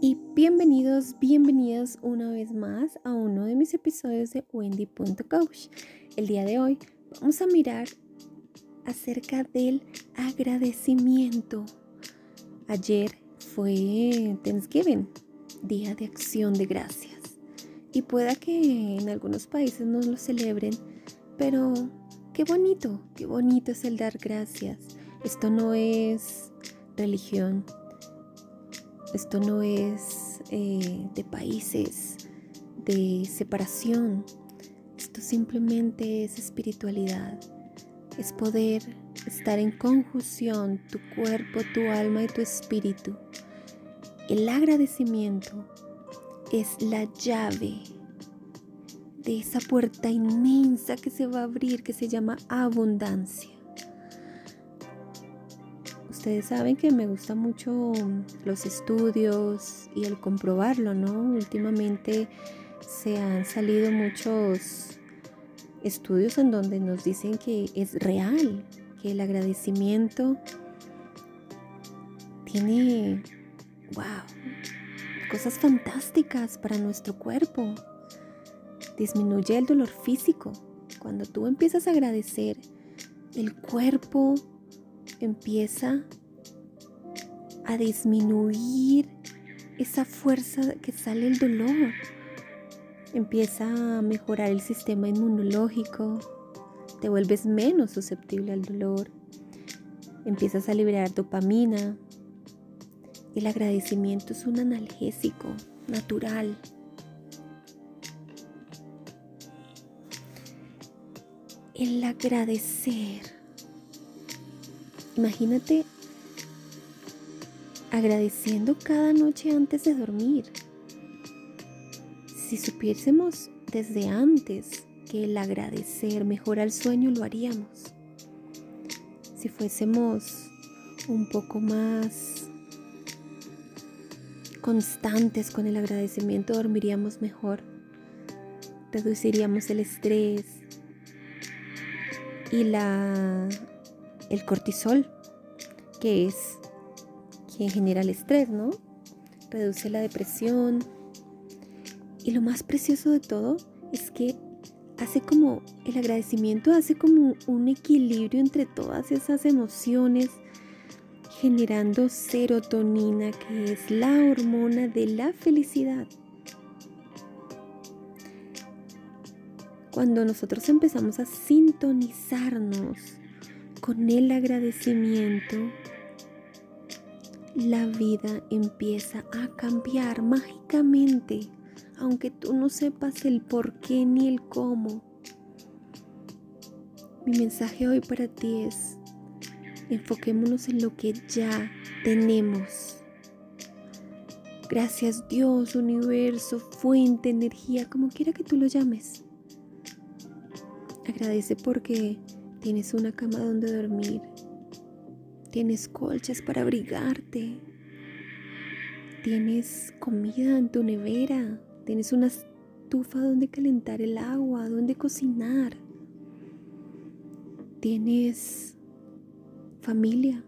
Y bienvenidos, bienvenidas una vez más a uno de mis episodios de Wendy.coach. El día de hoy vamos a mirar acerca del agradecimiento. Ayer fue Thanksgiving, Día de Acción de Gracias. Y pueda que en algunos países no lo celebren, pero qué bonito, qué bonito es el dar gracias. Esto no es religión, esto no es eh, de países, de separación. Esto simplemente es espiritualidad. Es poder estar en conjunción tu cuerpo, tu alma y tu espíritu. El agradecimiento es la llave de esa puerta inmensa que se va a abrir que se llama abundancia. Ustedes saben que me gustan mucho los estudios y el comprobarlo, ¿no? Últimamente se han salido muchos estudios en donde nos dicen que es real, que el agradecimiento tiene, wow, cosas fantásticas para nuestro cuerpo. Disminuye el dolor físico. Cuando tú empiezas a agradecer, el cuerpo empieza a disminuir esa fuerza que sale el dolor. Empieza a mejorar el sistema inmunológico, te vuelves menos susceptible al dolor, empiezas a liberar dopamina. El agradecimiento es un analgésico natural. El agradecer Imagínate agradeciendo cada noche antes de dormir. Si supiésemos desde antes que el agradecer mejora el sueño, lo haríamos. Si fuésemos un poco más constantes con el agradecimiento, dormiríamos mejor, reduciríamos el estrés y la el cortisol, que es quien genera el estrés, ¿no? Reduce la depresión. Y lo más precioso de todo es que hace como, el agradecimiento hace como un equilibrio entre todas esas emociones, generando serotonina, que es la hormona de la felicidad. Cuando nosotros empezamos a sintonizarnos con el agradecimiento, la vida empieza a cambiar mágicamente, aunque tú no sepas el por qué ni el cómo. Mi mensaje hoy para ti es, enfoquémonos en lo que ya tenemos. Gracias Dios, universo, fuente, energía, como quiera que tú lo llames. Agradece porque Tienes una cama donde dormir. Tienes colchas para abrigarte. Tienes comida en tu nevera. Tienes una estufa donde calentar el agua, donde cocinar. Tienes familia.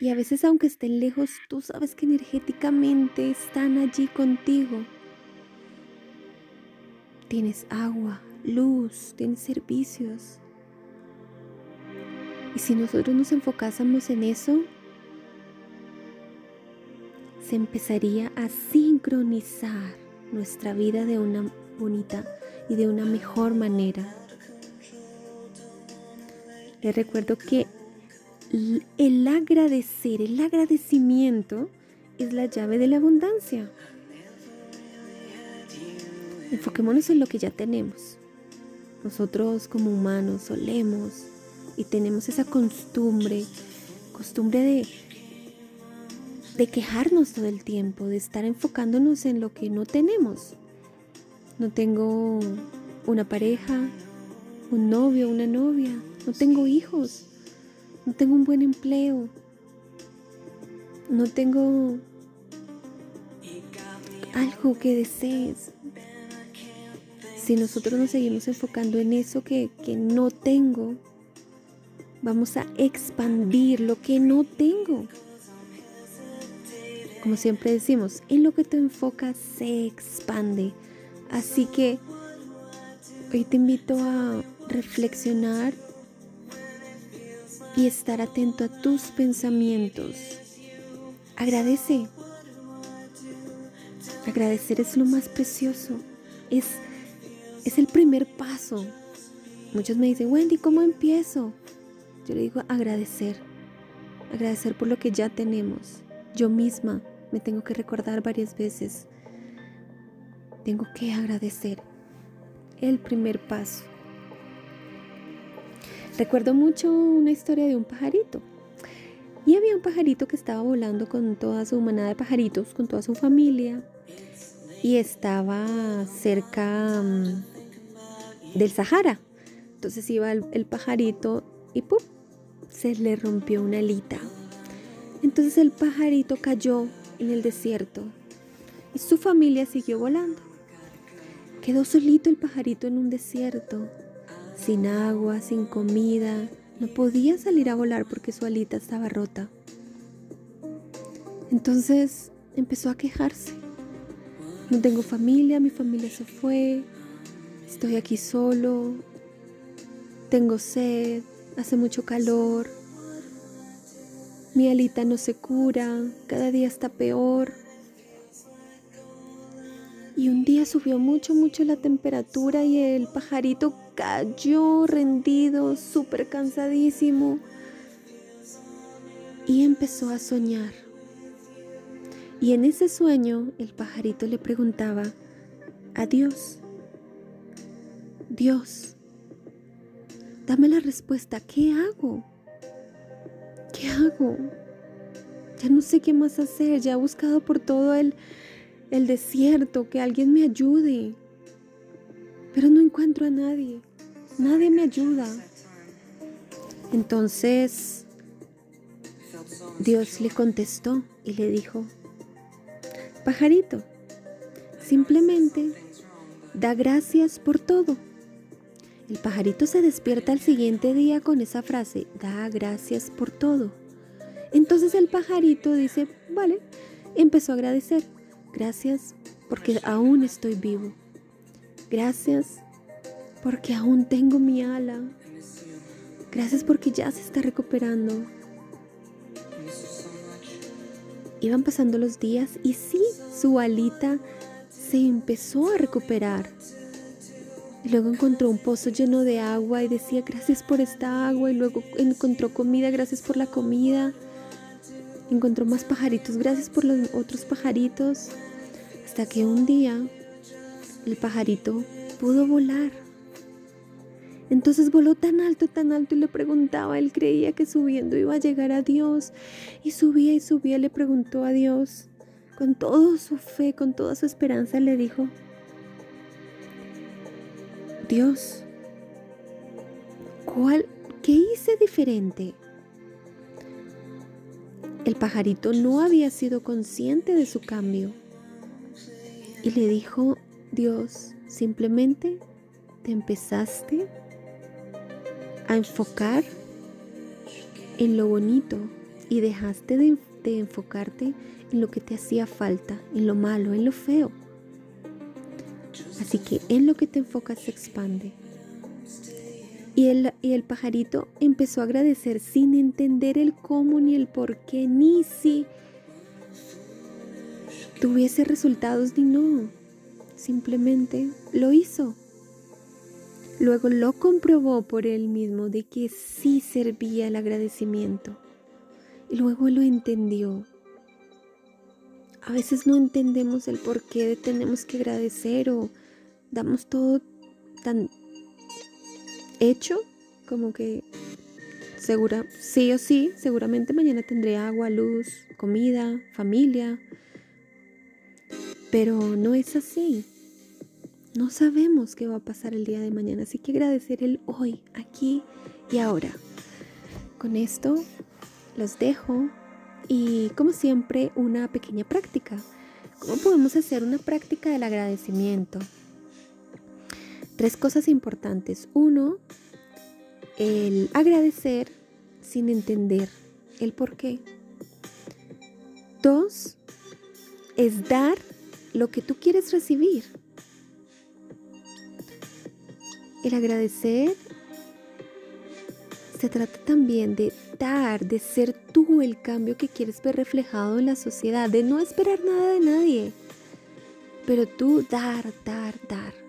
Y a veces aunque estén lejos, tú sabes que energéticamente están allí contigo. Tienes agua, luz, tiene servicios. Y si nosotros nos enfocásemos en eso, se empezaría a sincronizar nuestra vida de una bonita y de una mejor manera. Les recuerdo que el agradecer, el agradecimiento es la llave de la abundancia. Enfoquémonos en lo que ya tenemos. Nosotros como humanos solemos y tenemos esa costumbre, costumbre de, de quejarnos todo el tiempo, de estar enfocándonos en lo que no tenemos. No tengo una pareja, un novio, una novia, no tengo hijos, no tengo un buen empleo, no tengo algo que desees, si nosotros nos seguimos enfocando en eso que, no tengo, Vamos a expandir lo que no tengo. Como siempre decimos, en lo que te enfocas se expande. Así que hoy te invito a reflexionar y estar atento a tus pensamientos. Agradece. Agradecer es lo más precioso. Es, es el primer paso. Muchos me dicen, Wendy, ¿cómo empiezo? Yo le digo agradecer. Agradecer por lo que ya tenemos. Yo misma me tengo que recordar varias veces. Tengo que agradecer. El primer paso. Recuerdo mucho una historia de un pajarito. Y había un pajarito que estaba volando con toda su manada de pajaritos, con toda su familia. Y estaba cerca mm, del Sahara. Entonces iba el, el pajarito y ¡pum! Se le rompió una alita. Entonces el pajarito cayó en el desierto y su familia siguió volando. Quedó solito el pajarito en un desierto, sin agua, sin comida. No podía salir a volar porque su alita estaba rota. Entonces empezó a quejarse. No tengo familia, mi familia se fue, estoy aquí solo, tengo sed, hace mucho calor, mi alita no se cura, cada día está peor. Y un día subió mucho, mucho la temperatura y el pajarito cayó rendido, súper cansadísimo. Y empezó a soñar. Y en ese sueño el pajarito le preguntaba a Dios, Dios, dame la respuesta, ¿qué hago? ¿qué hago? Ya no sé qué más hacer, ya he buscado por todo el, el desierto, que alguien me ayude, pero no encuentro a nadie, nadie me ayuda. Entonces Dios le contestó y le dijo, pajarito, simplemente da gracias por todo. El pajarito se despierta al siguiente día con esa frase, da gracias por todo. Entonces el pajarito dice, vale, empezó a agradecer. Gracias porque aún estoy vivo. Gracias porque aún tengo mi ala. Gracias porque ya se está recuperando. Iban pasando los días y sí, su alita se empezó a recuperar. Luego encontró un pozo lleno de agua y decía gracias por esta agua. Y luego encontró comida, gracias por la comida. Encontró más pajaritos, gracias por los otros pajaritos. Hasta que un día el pajarito pudo volar. Entonces voló tan alto, tan alto y le preguntaba, él creía que subiendo iba a llegar a Dios. Y subía y subía, le preguntó a Dios, con toda su fe, con toda su esperanza, le dijo, Dios, ¿cuál, ¿qué hice diferente? El pajarito no había sido consciente de su cambio y le dijo, Dios, simplemente te empezaste a enfocar en lo bonito y dejaste de, de, enfocarte en lo que te hacía falta, en lo malo, en lo feo. Así que en lo que te enfocas se expande. Y el, y el pajarito empezó a agradecer sin entender el cómo ni el por qué, ni si tuviese resultados ni no. Simplemente lo hizo. Luego lo comprobó por él mismo de que sí servía el agradecimiento. Y luego lo entendió. A veces no entendemos el por qué tenemos que agradecer o damos todo tan hecho como que segura, sí o sí, seguramente mañana tendré agua, luz, comida, familia. Pero no es así. No sabemos qué va a pasar el día de mañana, así que agradecer el hoy, aquí y ahora. Con esto los dejo y como siempre una pequeña práctica. ¿Cómo podemos hacer una práctica del agradecimiento? Tres cosas importantes. Uno, el agradecer sin entender el por qué. Dos, es dar lo que tú quieres recibir. El agradecer se trata también de dar, de ser tú el cambio que quieres ver reflejado en la sociedad, de no esperar nada de nadie, pero tú dar, dar, dar.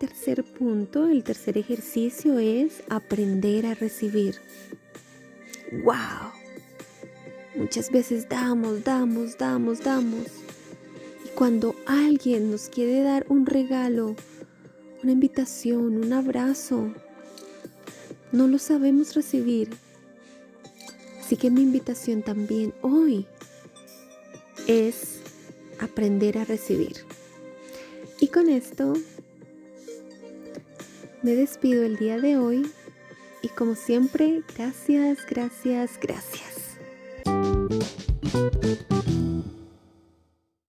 Tercer punto, el tercer ejercicio es aprender a recibir. ¡Wow! Muchas veces damos, damos, damos, damos. Y cuando alguien nos quiere dar un regalo, una invitación, un abrazo, no lo sabemos recibir. Así que mi invitación también hoy es aprender a recibir. Y con esto me despido el día de hoy y como siempre, gracias, gracias, gracias.